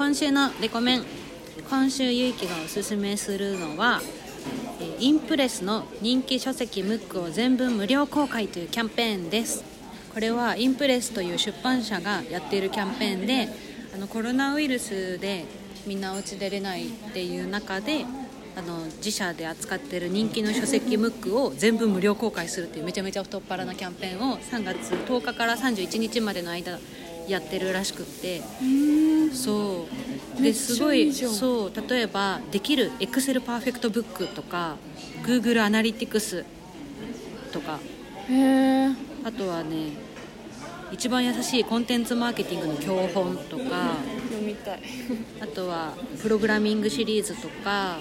今週のレコメン今週ゆいきがおすすめするのはインプレスの人気書籍ムックを全文無料公開というキャンペーンです。これはインプレスという出版社がやっているキャンペーンであのコロナウイルスでみんなお家出れないっていう中であの自社で扱っている人気の書籍ムックを全部無料公開するっていうめちゃめちゃ太っ腹なキャンペーンを3月10日から31日までの間やってるらしくって。そう。ですごいそう。例えばできる Excel パーフェクトブックとか Google アナリティクスとか。へえあとはね一番優しいコンテンツマーケティングの教本とか。読みたい。あとはプログラミングシリーズとか。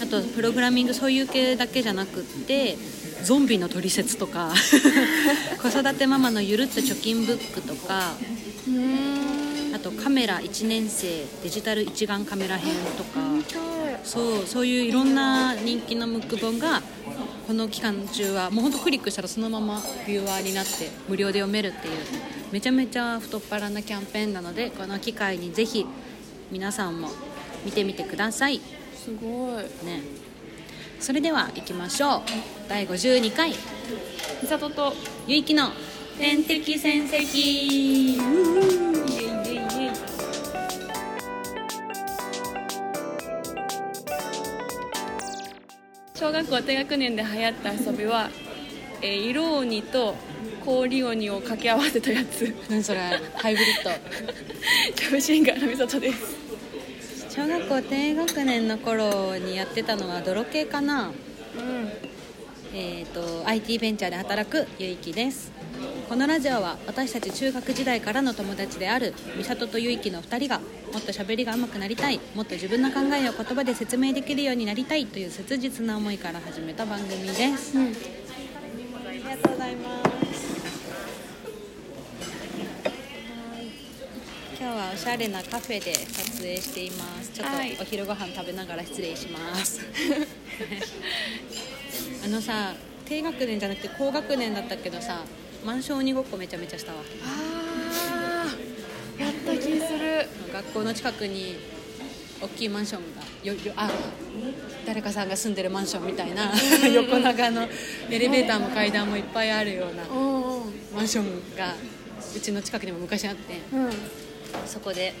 あとプログラミングそういう系だけじゃなくってゾンビの取説とか 子育てママのゆるっと貯金ブックとかうん。あとカメラ1年生デジタル一眼カメラ編とかそうそういういろんな人気のムック本がこの期間中はもうほんとクリックしたらそのままビューアーになって無料で読めるっていうめちゃめちゃ太っ腹なキャンペーンなのでこの機会にぜひ皆さんも見てみてください。すごい。ねそれでは行きましょう。第52回。美里とゆいきの。天敵戦績小学校低学年で流行った遊びは、えー、色鬼と氷鬼を掛け合わせたやつ。何それ？ハイブリッド。キャブシンガーの美里です小学校低学年の頃にやってたのは泥系かな。うん。えー、と IT ベンチャーで働くゆいきです。このラジオは私たち中学時代からの友達である美里とゆいきの2人がもっと喋りが上手くなりたいもっと自分の考えを言葉で説明できるようになりたいという切実な思いから始めた番組です、うんありがとうございますおしゃれなカフェで撮影しています。ちょっはいとお昼ご飯食べながら失礼します。あのさ低学年じゃなくて高学年だったけどさマンション鬼ごっこめちゃめちゃしたわあーやった気する。学校の近くに大きいマンションがよよあ誰かさんが住んでるマンションみたいな横長のエレベーターも階段もいっぱいあるようなマンションがうちの近くにも昔あって。うんそこで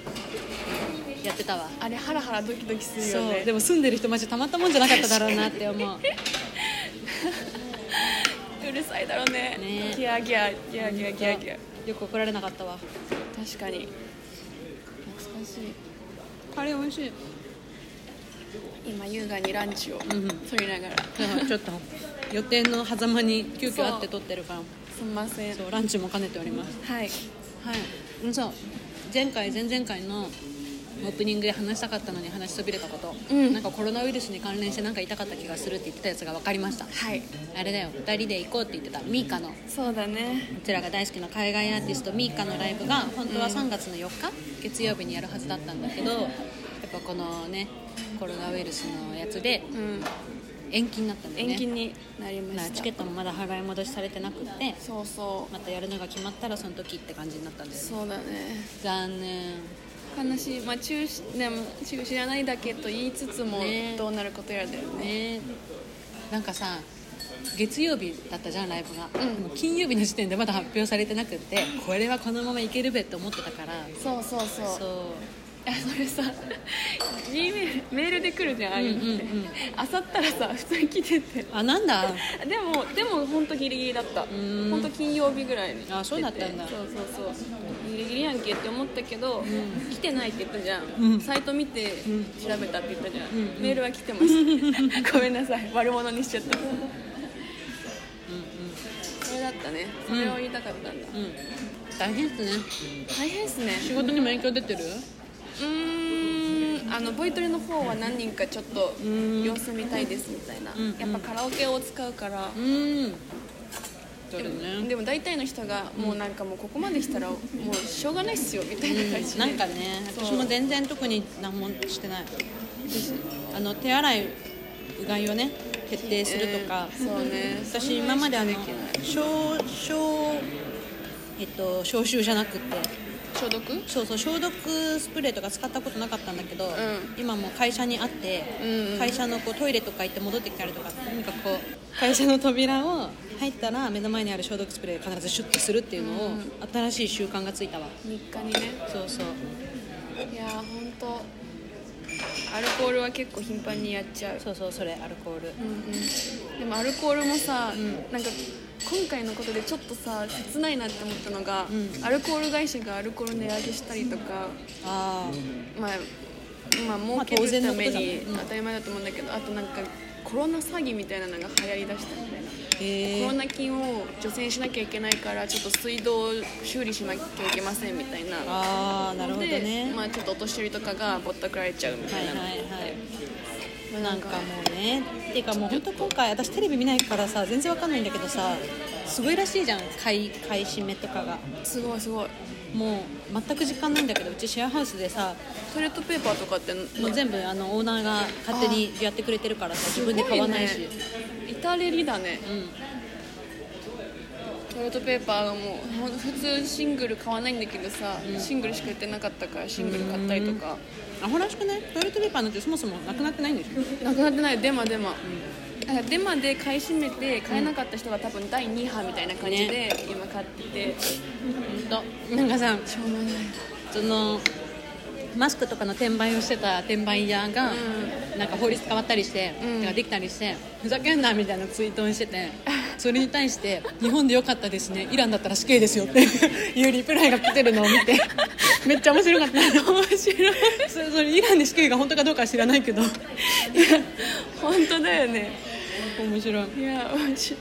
やってたわ。あれハラハラドキドキするそよね。う。でも住んでる人マジたまったもんじゃなかっただろうなって思う。うるさいだろうね。ね。ギャーギャーギャーギャーギャーギャーよく怒られなかったわ。確かに。懐かしい。カレー美味しい。今優雅にランチをうん取りながら、でもちょっと予定の狭間に急遽会って撮ってるから。すみません。そうランチも兼ねております。はい。はい。うんそう前回前々回のオープニングで話したかったのに話しそびれたこと、うん。なんかコロナウイルスに関連して何か痛かった気がするって言ってたやつが分かりました。はい。あれだよ。2人で行こうって言ってたミーカの。そうだね。うちらが大好きな海外アーティストミーカのライブが本当は3月の4日月曜日にやるはずだったんだけどやっぱこのねコロナウイルスのやつでうん延期になったんだよね。延期になりました。まあチケットもまだ払い戻しされてなくってそうそう。またやるのが決まったらその時って感じになったんだよね。そうだね。残念。悲しい。まあ中止でも中止じゃないだけと言いつつもね。どうなることやらだよね。ね。なんかさ月曜日だったじゃんライブが、うん。でも金曜日の時点でまだ発表されてなくってこれはこのままいけるべって思ってたから。そうそうそう。そう。いやそれさ G メールメールで来るじゃんああいうのって、うんうんうん。あさったらさ普通に来てて。あなんだ？でもでも本当ギリギリだった。ん。本当金曜日ぐらいにあそうだったんだ。そうそうそう。ギリギリやんけって思ったけど、来てないって言ったじゃん、うん。サイト見て調べたって言ったじゃん、メールは来てました ごめんなさい。悪者にしちゃった。それだったね。それを言いたかったんだ、うんうん。大変っすね。大変っすね。仕事にも影響出てる？うーん。あのボイトレの方は何人かちょっとん。様子見たいですみたいな、うん。うんやっぱカラオケを使うから、うん。でもね。でも大体の人がもうなんかもうここまでしたらもうしょうがないっすよみたいな感じで、なんかね私も全然特に何もしてない。あの手洗いうがいをね徹底するとか、そうね私今まであの消消えっと消臭じゃなくて消毒？そうそう消毒スプレーとか使ったことなかったんだけど、ん。今もう会社にあって、うんうん。会社のこうトイレとか行って戻ってきたりとか何かこう会社の扉を入ったら目の前にある消毒スプレー必ずシュッてするっていうのを、うん新しい習慣がついたわ。日課にね。そうそう。いやー本当アルコールは結構頻繁にやっちゃう。そうそうそれアルコール。うんうん。でもアルコールもさ、ん。なんか今回のことでちょっとさ切ないなって思ったのが、うん。アルコール会社がアルコール値上げしたりとかあまあまあまあ儲けるためにうん。当たり前だと思うんだけど、あとなんかコロナ詐欺みたいなのが流行りだしたみたいな、えコロナ金を除染しなきゃいけないからちょっと水道を修理しなきゃいけませんみたいな。ああなるほどで、ね、まあ、ちょっとお年寄りとかがぼったくられちゃうみたいな、はいはいはい。まあなんかもうねっていうかもう本当今回私テレビ見ないからさ全然わかんないんだけどさすごいらしいじゃん買い買い占めとかが。すごいすごい。もう全く実感ないんだけどうちシェアハウスでさトイレットペーパーとかってもう全部あのオーナーが勝手にやってくれてるからさ自分で買わないし。至れりだね。うんトイレットペーパーがもうほん普通シングル買わないんだけどさ、シングルしか売ってなかったからシングル買ったりとか、アホらしくない？トイレットペーパーなんてそもそもなくなってないんでしょ？なくなってない。デマデマ、だからデマで買い占めて買えなかった人が多分第2波みたいな感じで今買ってて、本当。なんかさしょうもない。そのマスクとかの転売をしてた転売屋が、なんか法律変わったりして、うん。ができたりしてふざけんなみたいなツイートをしててそれに対して「日本でよかったですねイランだったら死刑ですよ」って いうリプライが来てるのを見て めっちゃ面白かった。面白い。それそれイランで死刑が本当かどうかは知らないけど。本当だよね。面白い。いや面白い。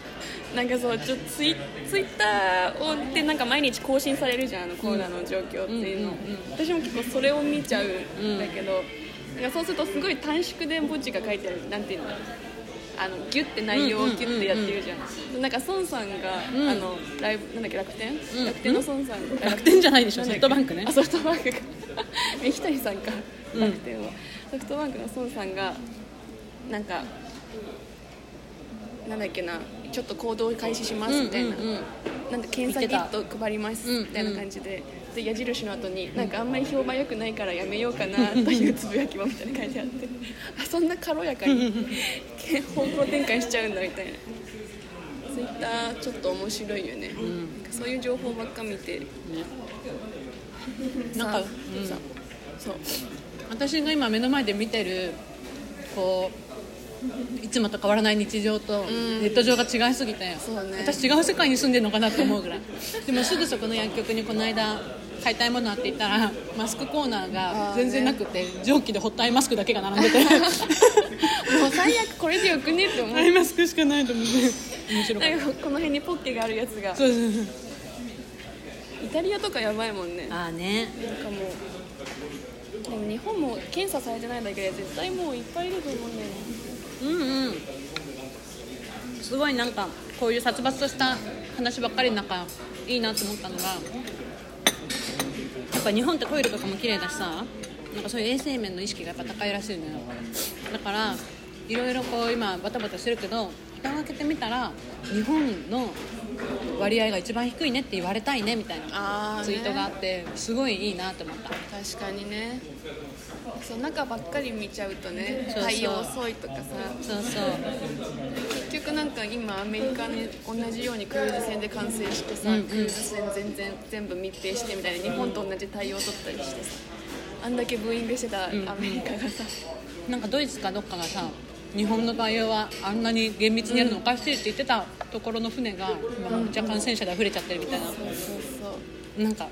なんかそうちょツイツイッターをでなんか毎日更新されるじゃんあのコロナの状況っていうの、うんうんうん私も結構それを見ちゃうんだけど、なんかそうするとすごい短縮で文字が書いてあるなんていうの？あのギュッて内容をギュッてやってるじゃん,、なんか孫さんが、ん。あのライブなんだっけ楽天、ん。楽天の孫さん楽天じゃないでしょソフトバンクね。あソフトバンクか。三木谷さんか。うん。楽天は、ソフトバンクの孫さんがなんかなんだっけなちょっと行動開始しますみたいな、なんか検査キット配りますうんみたいな感じで,、で矢印の後になんかあんまり評判良くないからやめようかなというつぶやきもみたいな感じであって。あそんな軽やかに方向転換しちゃうんだみたいな。ツイッターちょっと面白いよね、なんかそういう情報ばっか見てなんかさうん。さそう。私が今目の前で見てるこういつもと変わらない日常とん。ネット上が違いすぎて、そうね。私違う世界に住んでるのかなと思うぐらい。でもすぐそこの薬局にこの間買いたいものあって言ったらマスクコーナーが全然なくて、蒸気でホットアイマスクだけが並んでて。もう最悪これでよくねって思う。アイマスクしかないと思って面白かっなんかこの辺にポッケがあるやつが。たそうそうそう。イタリアとかやばいもんね。ああね。なんかもうでも日本も検査されてないだけで絶対もういっぱいいると思うんだよね。うんうん。すごいなんかこういう殺伐とした話ばっかりなんかいいなと思ったのがやっぱ日本ってトイレとかも綺麗だしさなんかそういう衛生面の意識がやっぱ高いらしいのよ。だからいろいろこう今バタバタしてるけど蓋を開けてみたら日本の割合が一番低いねって言われたいねみたいなあツイートがあってすごいいいなと思った。確かにね。そう中ばっかり見ちゃうとねそうそう。対応遅いとかさ。そうそうなんか今アメリカに同じようにクルーズ船で完成してさ、うんうん。クルーズ船全然全部密閉してみたいな日本と同じ対応を取ったりしてさ。あんだけブーイングしてたアメリカがさ、なんかドイツかどっかがさ日本の対応はあんなに厳密にやるのおかしいって言ってたところの船が今めっちゃ感染者で溢れちゃってるみたいな。そうそうそう。なんか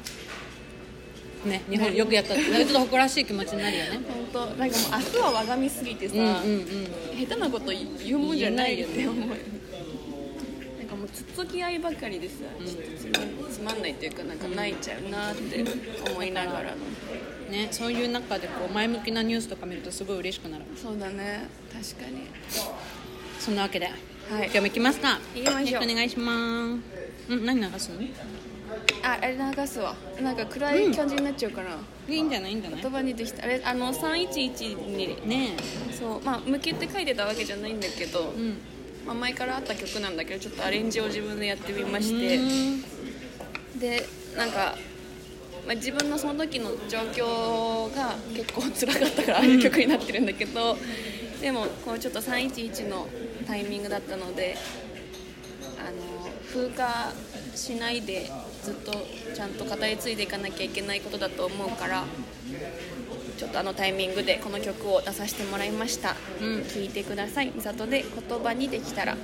ね日本よくやった。ってちょっと誇らしい気持ちになるよね。本当なんかもう明日は我が身すぎてさ、うんうんうん。下手なこと言うもんじゃないよって思うなんかもうつつき合いばかりでさ、ちょっとつまんないっていうかなんか泣いちゃうなって思いながらのねそういう中でこう前向きなニュースとか見るとすごい嬉しくなる。そうだね。確かに。そんなわけで、はい。今日も行きますか。行きましょう。よろしくお願いします。うん何流すの？いああれ流すわ。なんか暗い感じになっちゃうから、いんじゃないいいんじゃない？言葉にできた。あれあの311にね。そう。まあ向けて書いてたわけじゃないんだけど、えうん。まあ、前からあった曲なんだけどちょっとアレンジを自分でやってみまして、うん。でなんかまあ、自分のその時の状況が結構辛かったからああいう曲になってるんだけど、でもこうちょっと311のタイミングだったのであの風化しないでずっとちゃんと語り継いでいかなきゃいけないことだと思うからちょっとあのタイミングでこの曲を出させてもらいました、うん聞いてください。美里で言葉にできたら。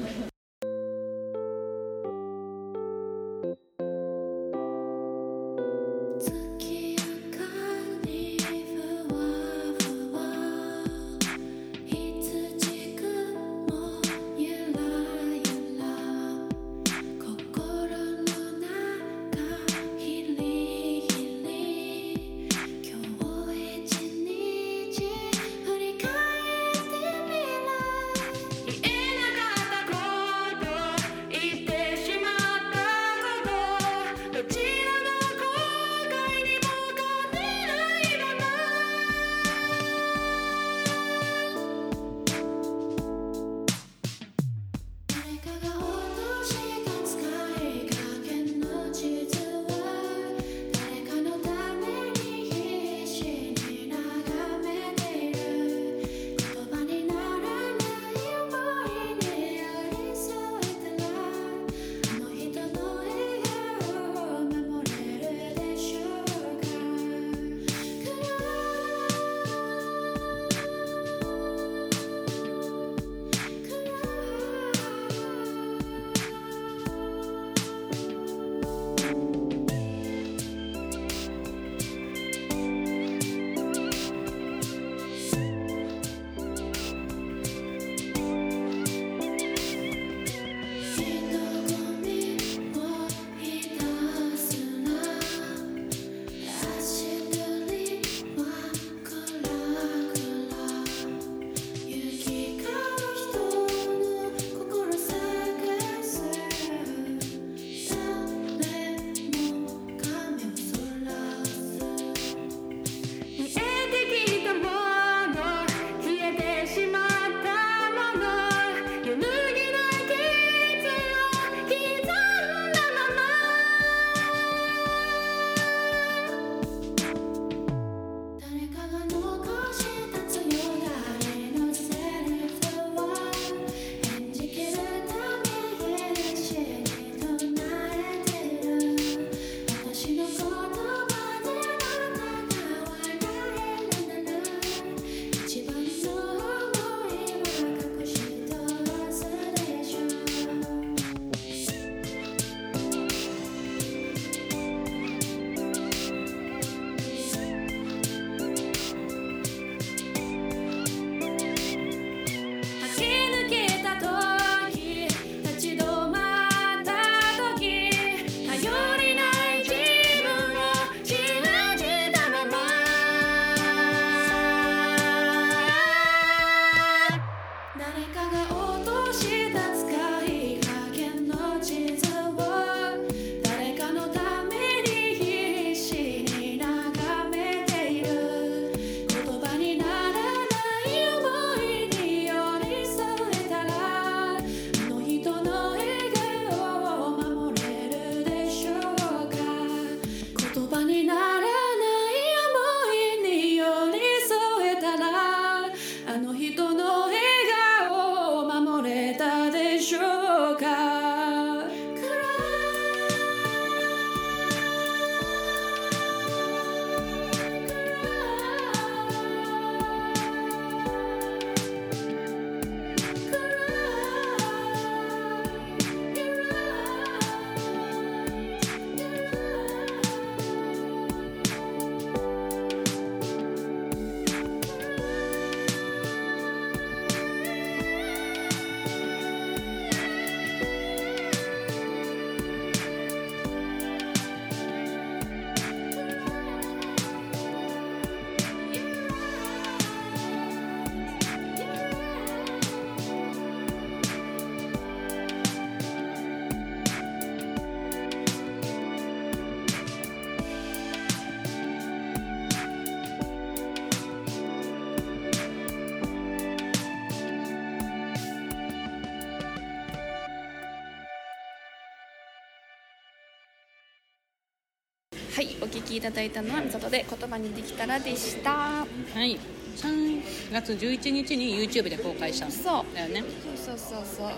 きいただいたのはみさとで言葉にできたらでした。はい。3月11日に YouTube で公開した。んそう。だよね。そうそうそうそう。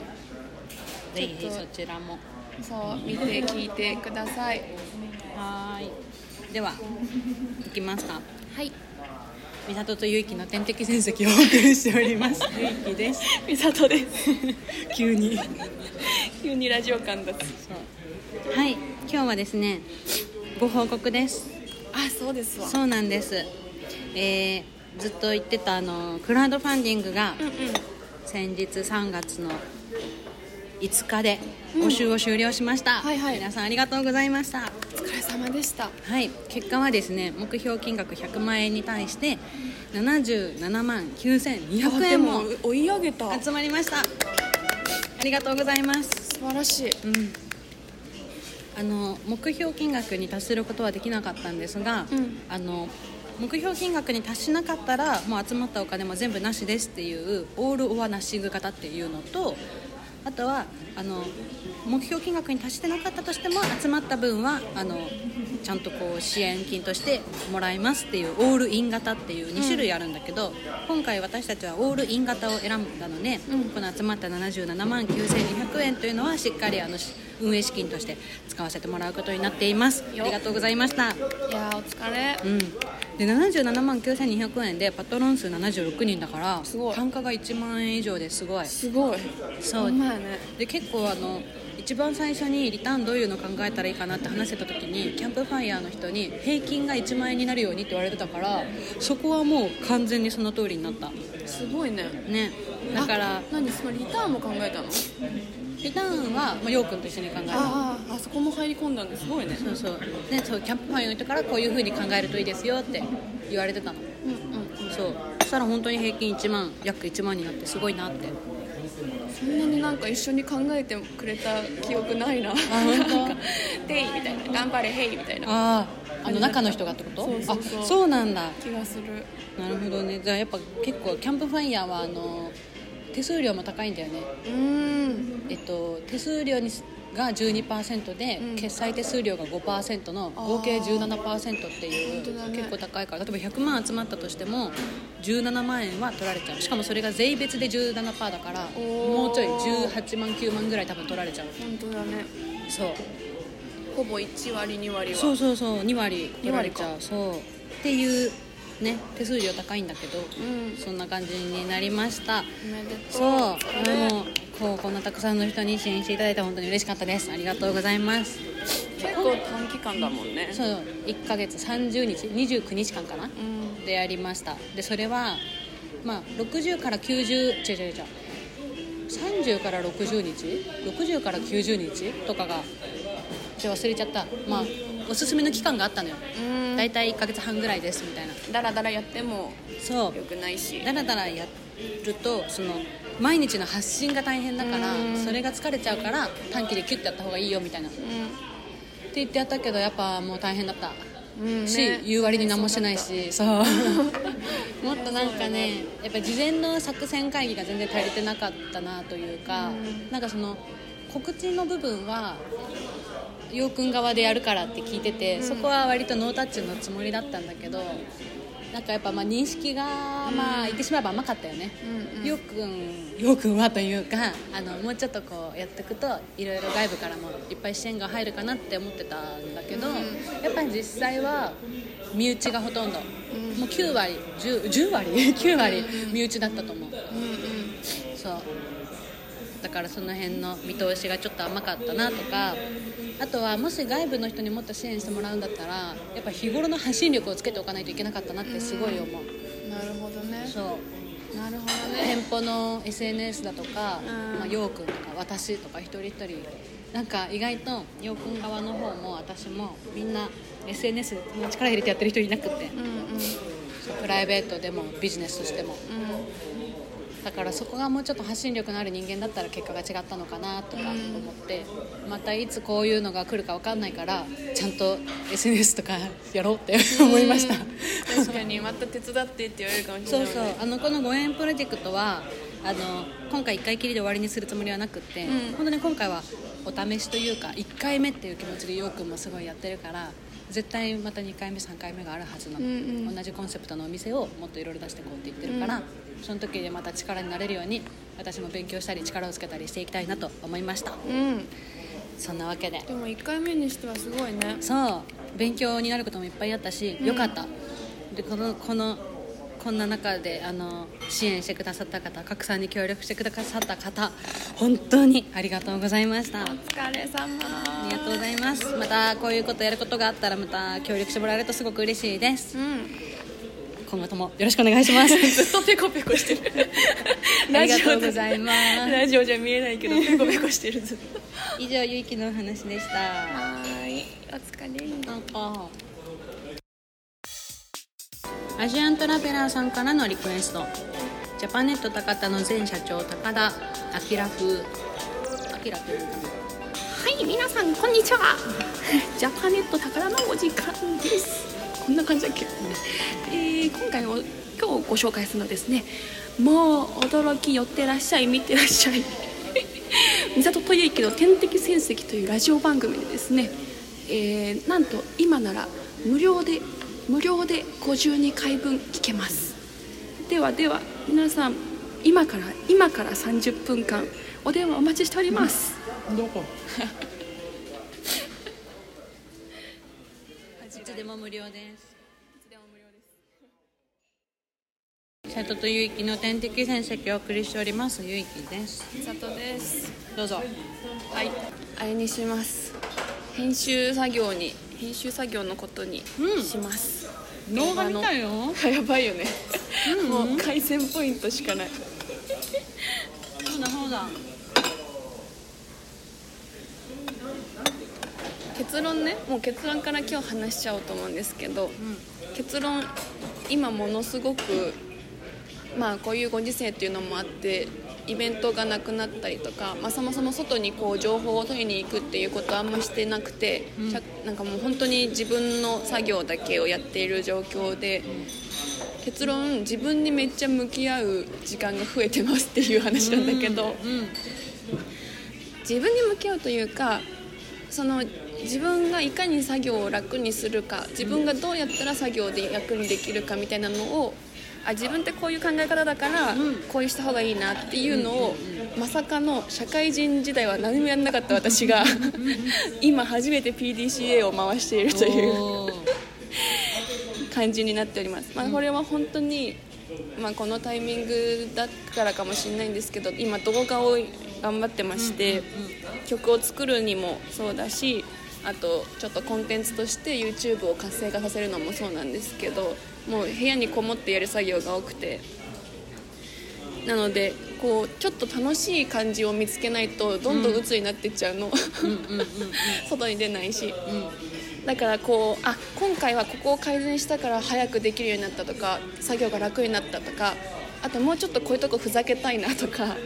ぜひそちらも。そう見て聞いてください。はーい。では行きますか。はい。美里とゆいきの天敵戦績をお送りしております。ゆい。きです。みさとです。急に。急にラジオ感だはい。今日はですねご報告です。あそうですわ。そうなんです。えーずっと言ってたあのクラウドファンディングがうんうん。先日3月の5日で募集を終了しました、はいはい。皆さんありがとうございました。お疲れ様でした。はい。結果はですね目標金額100万円に対して77万9200あで円もも追い上げた。集まりました。ありがとうございます。素晴らしい。うんあの目標金額に達することはできなかったんですが、うん。あの目標金額に達しなかったらもう集まったお金も全部なしですっていうオール・オア・ナッシング型っていうのとあとはあの目標金額に達してなかったとしても集まった分はあのちゃんとこう支援金としてもらいますっていうオールイン型っていう2種類あるんだけど、今回私たちはオールイン型を選んだので、うん。この集まった77万9200円というのはしっかりあのし運営資金として使わせてもらうことになっています。あよりがとうございました。いやーお疲れ。うん、で77万9200円でパトロン数76人だからすごい。単価が1万円以上ですごい。すごい。そう。ね。で結構あの一番最初にリターンどういうの考えたらいいかなって話してた時にキャンプファイヤーの人に平均が1万円になるようにって言われてたからそこはもう完全にその通りになった。すごいね。ね。だからあ何そのリターンも考えたの？リターンは、まあ、ようくんと一緒に考えたあああそこも入り込んだんですごいねそうそう。でそうキャンプファイヤーの人からこういう風に考えるといいですよって言われてたの。うんうんそう。そしたら本当に平均1万約1万になってすごいなって。そんなになんか一緒に考えてくれた記憶ないな。デ イみたいな。頑張れヘイみたいな。あああの中の人がってこと？そうそうそう。あそうなんだ。気がする。なるほどね。じゃあやっぱ結構キャンプファイヤーはあの手数料も高いんだよね。うーん。えっと手数料にが12%で、うん。決済手数料が5%の合計17%っていう、ね。結構高いから例えば100万集まったとしても17万円は取られちゃう。しかもそれが税別で17%だからもうちょい18万9万ぐらい多分取られちゃう。本当だね。そう。ほぼ1割2割は。そうそうそう2割取られちゃ二うそう。っていうね手数料高いんだけど、うん。そんな感じになりました。そう。ね。でもこうこんなたくさんの人に支援していただいて本当に嬉しかったです。ありがとうございます。結構短期間だもんね。そう。1ヶ月30日29日間かな？うん。でやりました。でそれはまあ60から90違う違う違う。30から60日？60から90日とかがちょ忘れちゃった。まあおすすめの期間があったのよ。うん。大体1ヶ月半ぐらいですみたいな。だらだらやってもそう。よくないし。だらだらやるとその毎日の発信が大変だからうん。それが疲れちゃうから短期でキュッてやった方がいいよみたいな。ってう言ってやったけどやっぱもう大変だった。んうんし、ね。言う割に何もしてないしそう。もっとなんかねやっぱ事前の作戦会議が全然足りてなかったなというか、うん。なんかその告知の部分は陽君側でやるからって聞いてて、そこは割とノータッチのつもりだったんだけどなんかやっぱまあ認識がまあ言ってしまえば甘かったよね、うんうんよくんよくんはというかあのもうちょっとこうやっていくといろいろ外部からもいっぱい支援が入るかなって思ってたんだけど、うんやっぱり実際は身内がほとんど、うんもう9割 10, 10割9割身内だったと思う、うんうんそうだからその辺の見通しがちょっと甘かったなとかあとはもし外部の人にもっと支援してもらうんだったらやっぱ日頃の発信力をつけておかないといけなかったなってすごい思う、なるほどね。そう。なるほど店ね舗の SNS だとか、うん。まあ、ようくんとか私とか一人一人なんか意外とようくん側の方も私もみんな SNS に力入れてやってる人いなくて。うんうん。プライベートでもビジネスとしても。うだからそこがもうちょっと発信力のある人間だったら結果が違ったのかなとか思って、またいつこういうのが来るか分かんないからちゃんと SNS とかやろうって思いました。ん確かにまた手伝ってって言われるかもしれそうないそうあのこの5円プロジェクトはあの今回1回きりで終わりにするつもりはなくって、うん。本当に今回はお試しというか1回目っていう気持ちでようくんもすごいやってるから絶対また2回目3回目があるはずなの、うんうん。同じコンセプトのお店をもっといろいろ出していこうって言ってるから、うんその時でまた力になれるように私も勉強したり力をつけたりしていきたいなと思いました。うん。そんなわけで。でも1回目にしてはすごいね。そう。勉強になることもいっぱいあったし、うん。よかった。でこのこのこんな中であの支援してくださった方拡散に協力してくださった方本当にありがとうございました。お疲れ様。ありがとうございます。またこういうことやることがあったらまた協力してもらえるとすごく嬉しいです。うん今後ともよろしくお願いします。ずっとペコペコしてる。ありがとうございます。ラジオじゃ見えないけどペコペコしてるずっと以上ゆいきのお話でした。はーい。お疲れ。なんか。アジアントラベラーさんからのリクエスト。ジャパネット高田の前社長高田。明風。明っていうはい皆さんこんにちは。ジャパネット宝のお時間ですこんな感じだっけ、えー今回お今日ご紹介するのはですねもう驚き寄ってらっしゃい見てらっしゃい。三里豊之の天敵戦績というラジオ番組でですね、えーなんと今なら無料で無料で52回分聞けます。ではでは皆さん今から今から30分間お電話お待ちしております、などこ？いつでも無料です。瀬戸とゆいきの天敵戦績をお送りしております。ゆいきです。佐藤です。どうぞはい。あれにします。編集作業に編集作業のことにうん。します、動画見たよ。やばいよね、もう改善ポイントしかない。そうだそうだ？結論ねもう結論から今日話しちゃおうと思うんですけど、結論今ものすごくまあこういうご時世っていうのもあってイベントがなくなったりとか、まあ、そもそも外にこう情報を取りに行くっていうことはあんましてなくて、しゃなんかもう本当に自分の作業だけをやっている状況で、結論自分にめっちゃ向き合う時間が増えてますっていう話なんだけど。うん自分に向き合うというかその自分がいかに作業を楽にするか自分がどうやったら作業で楽にできるかみたいなのをあ自分ってこういう考え方だからうんこういうした方がいいなっていうのをまさかの社会人時代は何もやんなかった私が 今初めて PDCA を回しているという感じになっております、まあ、これは本当に、まあ、このタイミングだからかもしれないんですけど今動画を頑張ってまして、曲を作るにもそうだしあとちょっとコンテンツとして YouTube を活性化させるのもそうなんですけどもう部屋にこもってやる作業が多くて。なのでこうちょっと楽しい感じを見つけないとどんどん鬱になってっちゃうの、外に出ないし、だからこうあ今回はここを改善したから早くできるようになったとか作業が楽になったとかあともうちょっとこういうとこふざけたいなとか、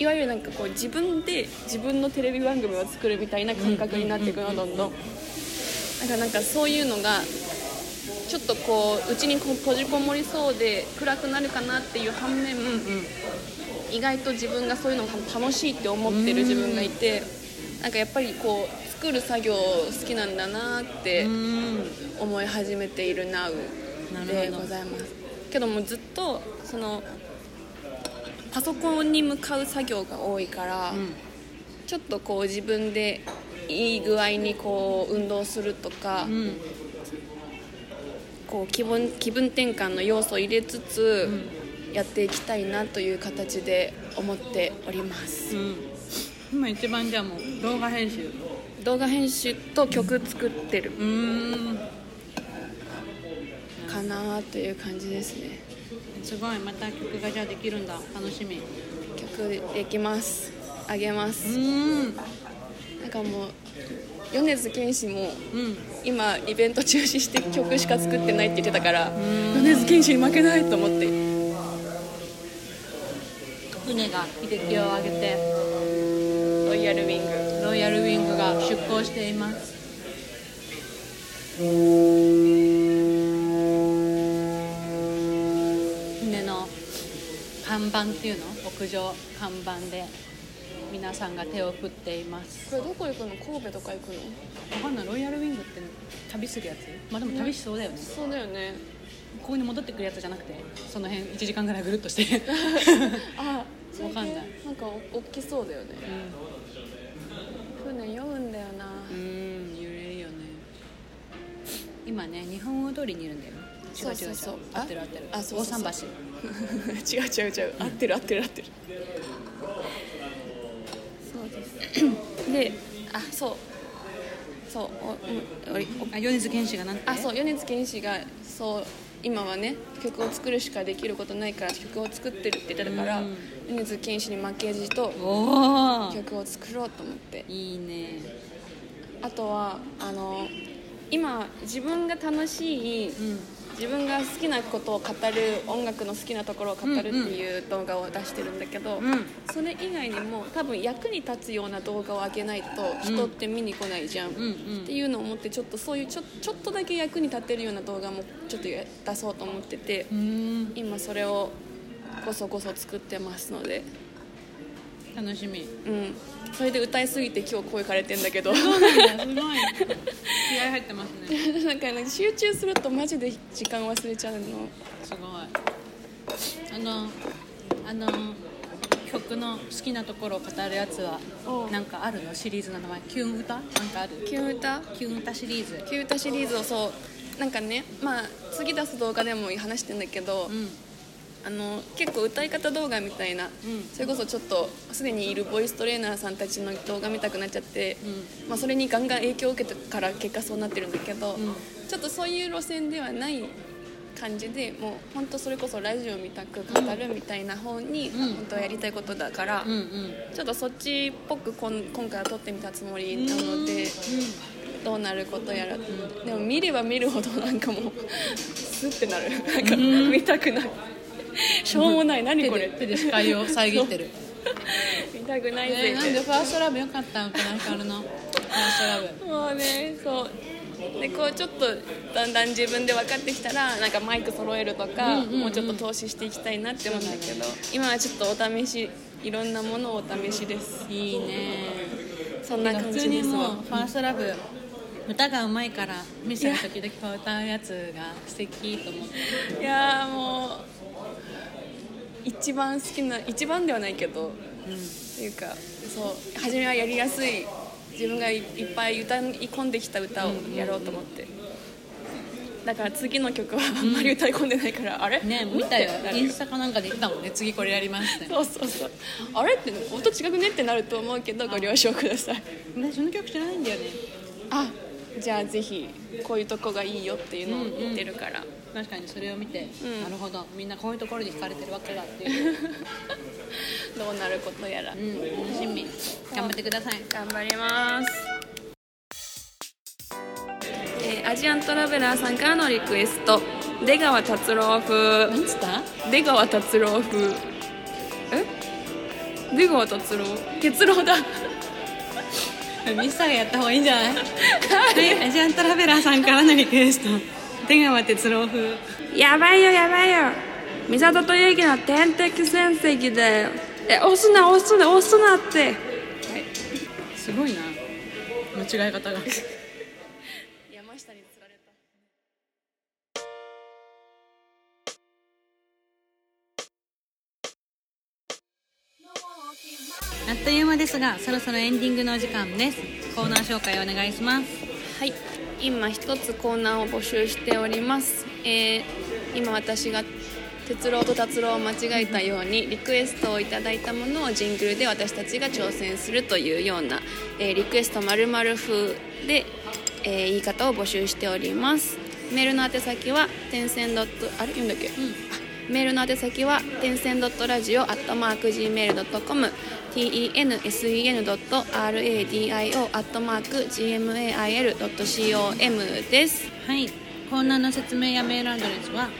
いわゆるなんかこう自分で自分のテレビ番組を作るみたいな感覚になっていくのどんどん。だからなんかそういうのがちょっとこううちにこう閉じこもりそうで暗くなるかなっていう反面、意外と自分がそういうのが楽しいって思ってる自分がいてなんかやっぱりこう作る作業好きなんだなってうん。思い始めている Now でございます。けどもずっとそのパソコンに向かう作業が多いから、ん。ちょっとこう自分でいい具合にこう運動するとか、うん。こう気分気分転換の要素を入れつつ、やっていきたいなという形で思っております。うん。今一番じゃあもう動画編集。動画編集と曲作ってる。かなという感じですねすごいまた曲がじゃあできるんだ。楽しみ。う曲できます。あげます、ーん。なんかもう米津玄師もうん。今イベント中止して曲しか作ってないって言ってたから米津玄師に負けないと思って。船が秀樹を上げてロイヤルウィング。ロイヤルウィングが出港しています看板っていうの？屋上看板で。皆さんが手を振っています。これどこ行くの？神戸とか行くの？わかんない。ロイヤルウィングって旅するやつ？まあでも旅しそうだよね。そうだよね。ここに戻ってくるやつじゃなくてその辺1時間ぐらいぐるっとして。あ わかんない。なんかお大きそうだよね。船酔うんだよな。うん揺れるよね。今ね日本大通りにいるんだよ違う違う違う。合ってる合ってる。あそうそうそう。大桟橋 違う違う違う。合ってる合ってる合ってる。そうです。であそう。そうおおおあ米津玄師がなんてあそう米津玄師がそう今はね曲を作るしかできることないから曲を作ってるって言ってたからうん。米津玄師に負けじと曲を作ろうと思って。いいね。あとはあの今自分が楽しいうん自分が好きなことを語る音楽の好きなところを語るっていう動画を出してるんだけど、うん。それ以外にも多分役に立つような動画を上げないと人って見に来ないじゃん、うんうん。っていうのを思ってちょっとそういうちょちょっとだけ役に立てるような動画もちょっとや出そうと思っててうん。今それをこそこそ作ってますので楽しみ。うん。それで歌いすぎて今日声枯れてんだけど。そうなんだ。すごい。気合入ってますね。なんかね集中するとマジで時間忘れちゃうの。すごい。あのあの曲の好きなところを語るやつはう。んなんかあるの？シリーズの名前。キュン歌？なんかある？キュン歌？キュン歌シリーズ。キュン歌シリーズをそう。なんかねまあ次出す動画でも話してんだけど、うんあの結構歌い方動画みたいな、それこそちょっとすでにいるボイストレーナーさんたちの動画見たくなっちゃって、まあ、それにガンガン影響を受けたから結果そうなってるん。だけど、んちょっとそういう路線ではない感じでもう本当それこそラジオみたく語るみたいな方にうん。本当はやりたいことだから、うんうん。ちょっとそっちっぽくこん今回は撮ってみたつもりなので。どうなることやら、でも見れば見るほどなんかもう スッてなる。なんか見たくない しょうもない。何これ？手で視界を遮ってる。見たくないぜ。えー、なんでファーストラブよかったのかなヒカルの。ファーストラブ。もうねそう。でこうちょっとだんだん自分で分かってきたらなんかマイク揃えるとか、うんうんうん。もうちょっと投資していきたいなって思うんだけど今はちょっとお試しいろんなものをお試しです。いいね。そんな感普通にじですわもうファーストラブ歌がうまいからミスが時々歌うやつが素敵と思って。いやーもう一番好きな一番ではないけどっていうかそう初めはやりやすい自分がいいっぱい歌い込んできた歌をやろうと思って。だから次の曲はあんまり歌い込んでないから、あれ？ね見たよ。インスタかなんかで言ってたもんね。次これやりますねそうそうそう。あれ？って音違くねってなると思うけどご了承ください。私その曲知らないんだよね。あじゃあぜひこういうとこがいいよっていうのを言ってるから、確かにそれを見て、うん。なるほどみんなこういうところに惹かれてるわけだっていう、どうなることやら、うん、楽しみ。頑張ってください。頑張ります、えーアジアントラベラーさんからのリクエスト。出川達郎風。なんつった？出川達郎風。え？出川達郎？哲郎だ。ミスターがやった方がいいんじゃない？はい。アジアントラベラーさんからのリクエスト出川哲郎風やばいよやばいよ。美里とゆきの天敵戦績だよ。え押すな押すな押すなって。すごいな。間違い方が。山下に釣られた。あっという間ですがそろそろエンディングのお時間です。コーナー紹介お願いします。はい今一つコーナーを募集しております、えー今私が哲郎と達郎を間違えたようにリクエストをいただいたものをジングルで私たちが挑戦するというような、えーリクエスト〇〇風で、えー言い方を募集しております。メールの宛先は点線ドットあれ？読んだっけ、あメールの宛先は点線ドットラジオアットマーク Gmail.com tensen.radio アットマーク gmail.com です。はい。コーナーの説明やメールアドレスは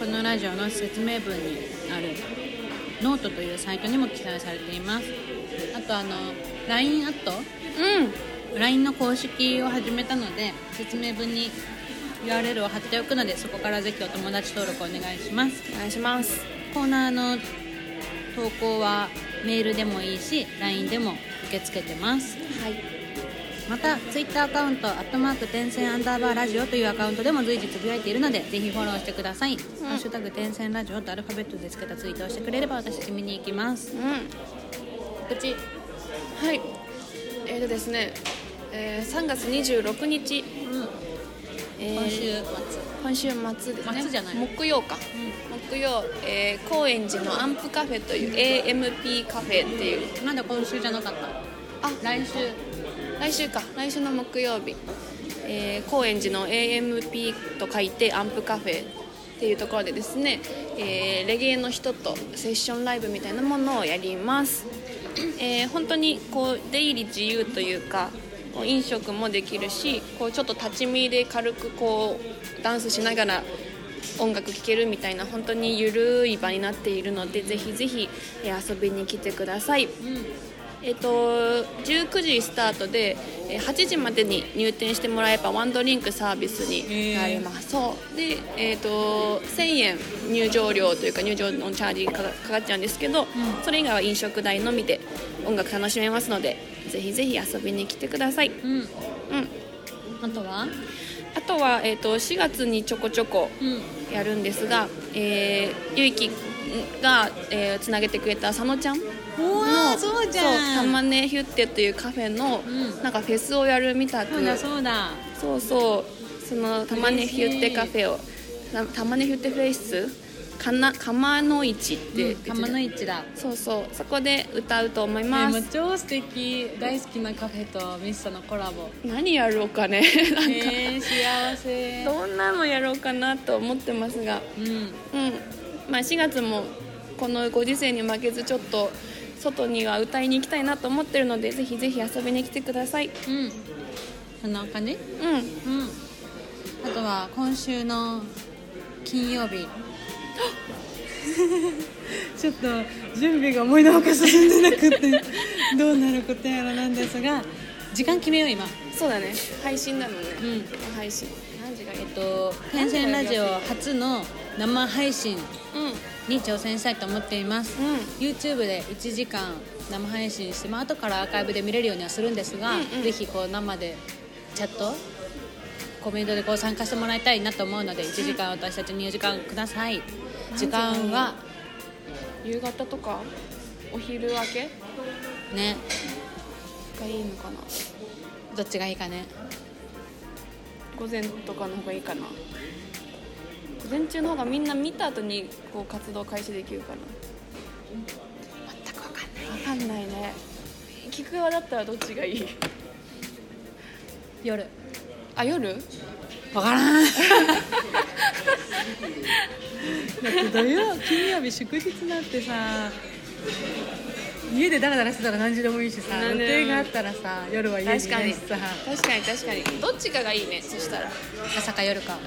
このラジオの説明文にあるノートというサイトにも記載されています。あとあの LINE アット？うん。LINE の公式を始めたので説明文に URL を貼っておくのでそこからぜひお友達登録お願いします。お願いします。コーナーの投稿はメールでもいいし LINE でも受け付けてます。はい。またツイッターアカウント「アットマーク点線アンダーバーラジオ」というアカウントでも随時つぶやいているのでぜひフォローしてください「ハッシュタグ点線ラジオ」とアルファベットでつけたツイートをしてくれれば私見に行きます。うん。告知。はい。えーとですね、えー3月26日、うんえー今週末。今週末ですね。末じゃない。木曜か、木曜、えー高円寺のアンプカフェという AMP カフェっていう。なんで今週じゃなかった？あ来週。来週か。来週の木曜日、えー高円寺の AMP と書いてアンプカフェっていうところでですね、えーレゲエの人とセッションライブみたいなものをやります、えー本当にこう出入り自由というか飲食もできるしこうちょっと立ち見で軽くこうダンスしながら音楽聴けるみたいな本当にゆるい場になっているのでぜひぜひえー遊びに来てください。えっと19時スタートでえー8時までに入店してもらえばワンドリンクサービスになります、そう。で、えっと1000円入場料というか入場のチャージかかかかっちゃうんですけど、それ以外は飲食代のみで音楽楽しめますのでぜひぜひ遊びに来てください、うん。うん、あとは？あとは、えっと4月にちょこちょこうん。やるんですが、えー、ゆいきが、えーつなげてくれた佐野ちゃんうわーそうじゃん。そうたまねヒュッテというカフェの、ん。なんかフェスをやるみたくそうだそうだ。そうそうそのたまねヒュッテカフェをたたまねヒュッテフェスかな釜の市って釜の市だ。そうそう。そこで歌うと思いえます、もう超素敵。大好きなカフェとミストのコラボ。何やろうかね。なんか、えー、幸せ。どんなのやろうかなと思ってますが。うん。うん。まあ4月もこのご時世に負けずちょっと外には歌いに行きたいなと思ってるのでぜひぜひ遊びに来てください。うん。そんな感じうん。うん。あとは今週の金曜日 ちょっと準備が思いのほか進んでなくてどうなることやらなんですが時間決めよう今。そうだね。配信なのね、うん。配信。何時がいいえっと「天線ラジオ」初の生配信うん。に挑戦したいと思っています、うん。YouTube で1時間生配信して、まあ後からアーカイブで見れるようにはするんですが、うんうん。ぜひこう生でチャットコメントでこう参加してもらいたいなと思うので1時間私たちに4時間ください時間は夕方とかお昼明けね。がいいのかな。どっちがいいかね。午前とかの方がいいかな。午前中の方がみんな見た後にこう活動開始できるかな。全く分かんない。分かんないね。聞く側だったらどっちがいい？夜。あ夜？分からん だって土曜金曜日祝日なんてさ家でダラダラしてたら何時でもいいしさ予定があったらさ夜は家にいないしさ。確かに。確かにどっちかがいいねそしたら。朝か夜か。うん。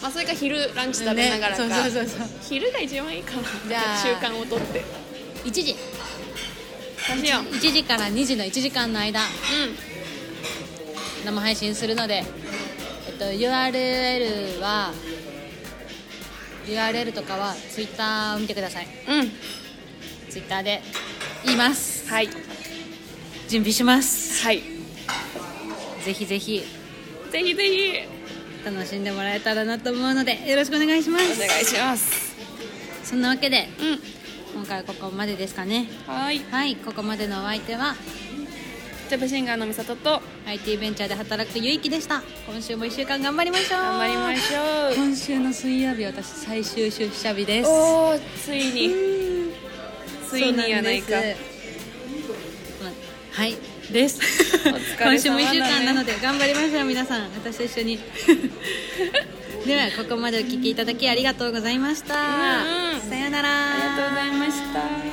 まあそれか昼ランチ食べながらか、ねそうそうそうそう。昼が一番いいかな。じゃあ習慣をとって。1時。私よ。1時から2時の1時間の間。う生配信するので、と、URL は URL とかは Twitter を見てください。んうん。ツイッターで言います。はい。準備します。はい。ぜひぜひ。ぜひぜひ。楽しんでもらえたらなと思うのでよろしくお願いします。お願いします。そんなわけでうん。今回はここまでですかね。はい。はい。ここまでのお相手はジャブシンガーのみさとと IT ベンチャーで働くゆいきでした。今週も1週間頑張りましょう。頑張りましょう。今週の水曜日私最終出社日です。おーついに。ついにやないか。はい。です。今週も1週間なので頑張りましょう皆さん。私と一緒に。ではここまでお聞きいただきありがとうございました。うんうん。さようなら。ありがとうございました